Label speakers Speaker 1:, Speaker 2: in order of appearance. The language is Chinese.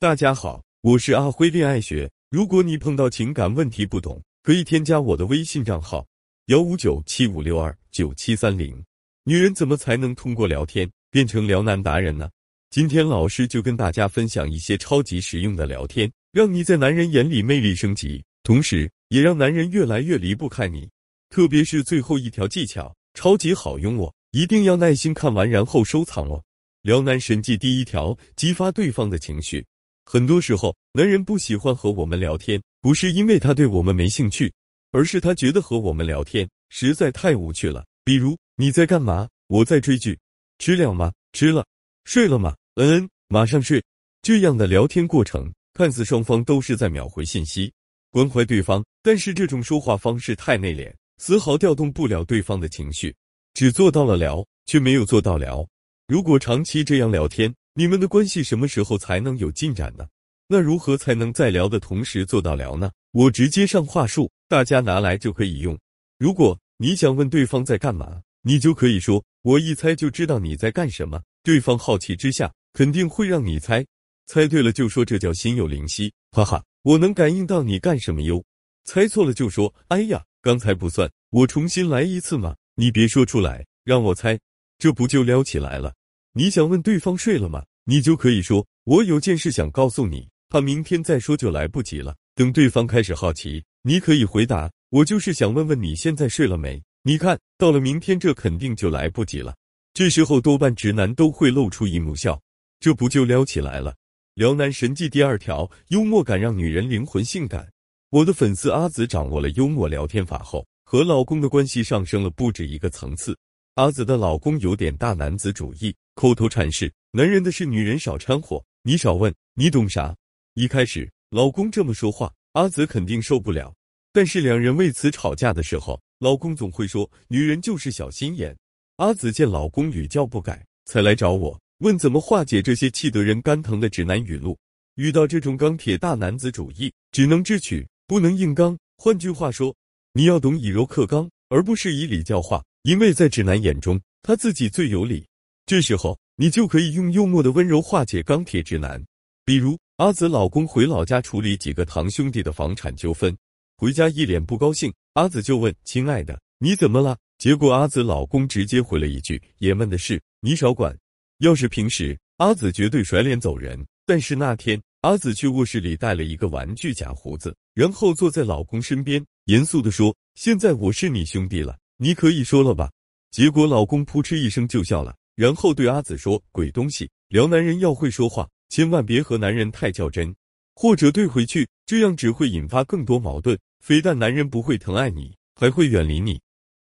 Speaker 1: 大家好，我是阿辉恋爱学。如果你碰到情感问题不懂，可以添加我的微信账号幺五九七五六二九七三零。女人怎么才能通过聊天变成撩男达人呢？今天老师就跟大家分享一些超级实用的聊天，让你在男人眼里魅力升级，同时也让男人越来越离不开你。特别是最后一条技巧，超级好用哦，一定要耐心看完然后收藏哦。撩男神技第一条：激发对方的情绪。很多时候，男人不喜欢和我们聊天，不是因为他对我们没兴趣，而是他觉得和我们聊天实在太无趣了。比如，你在干嘛？我在追剧。吃了吗？吃了。睡了吗？嗯嗯，马上睡。这样的聊天过程，看似双方都是在秒回信息，关怀对方，但是这种说话方式太内敛，丝毫调动不了对方的情绪，只做到了聊，却没有做到聊。如果长期这样聊天，你们的关系什么时候才能有进展呢？那如何才能在聊的同时做到聊呢？我直接上话术，大家拿来就可以用。如果你想问对方在干嘛，你就可以说：“我一猜就知道你在干什么。”对方好奇之下肯定会让你猜，猜对了就说这叫心有灵犀，哈哈，我能感应到你干什么哟。猜错了就说：“哎呀，刚才不算，我重新来一次嘛。”你别说出来，让我猜，这不就撩起来了？你想问对方睡了吗？你就可以说：“我有件事想告诉你，怕明天再说就来不及了。”等对方开始好奇，你可以回答：“我就是想问问你现在睡了没？”你看到了明天这肯定就来不及了。这时候多半直男都会露出一抹笑，这不就撩起来了？撩男神技第二条：幽默感让女人灵魂性感。我的粉丝阿紫掌握了幽默聊天法后，和老公的关系上升了不止一个层次。阿紫的老公有点大男子主义。口头禅是：“男人的事，女人少掺和，你少问，你懂啥？”一开始，老公这么说话，阿紫肯定受不了。但是两人为此吵架的时候，老公总会说：“女人就是小心眼。”阿紫见老公屡教不改，才来找我问怎么化解这些气得人肝疼的直男语录。遇到这种钢铁大男子主义，只能智取，不能硬刚。换句话说，你要懂以柔克刚，而不是以理教化，因为在直男眼中，他自己最有理。这时候，你就可以用幽默的温柔化解钢铁直男。比如，阿紫老公回老家处理几个堂兄弟的房产纠纷，回家一脸不高兴。阿紫就问：“亲爱的，你怎么了？”结果阿紫老公直接回了一句：“爷们的事你少管。”要是平时，阿紫绝对甩脸走人。但是那天，阿紫去卧室里带了一个玩具假胡子，然后坐在老公身边，严肃地说：“现在我是你兄弟了，你可以说了吧？”结果老公扑哧一声就笑了。然后对阿紫说：“鬼东西，聊男人要会说话，千万别和男人太较真，或者怼回去，这样只会引发更多矛盾。非但男人不会疼爱你，还会远离你。”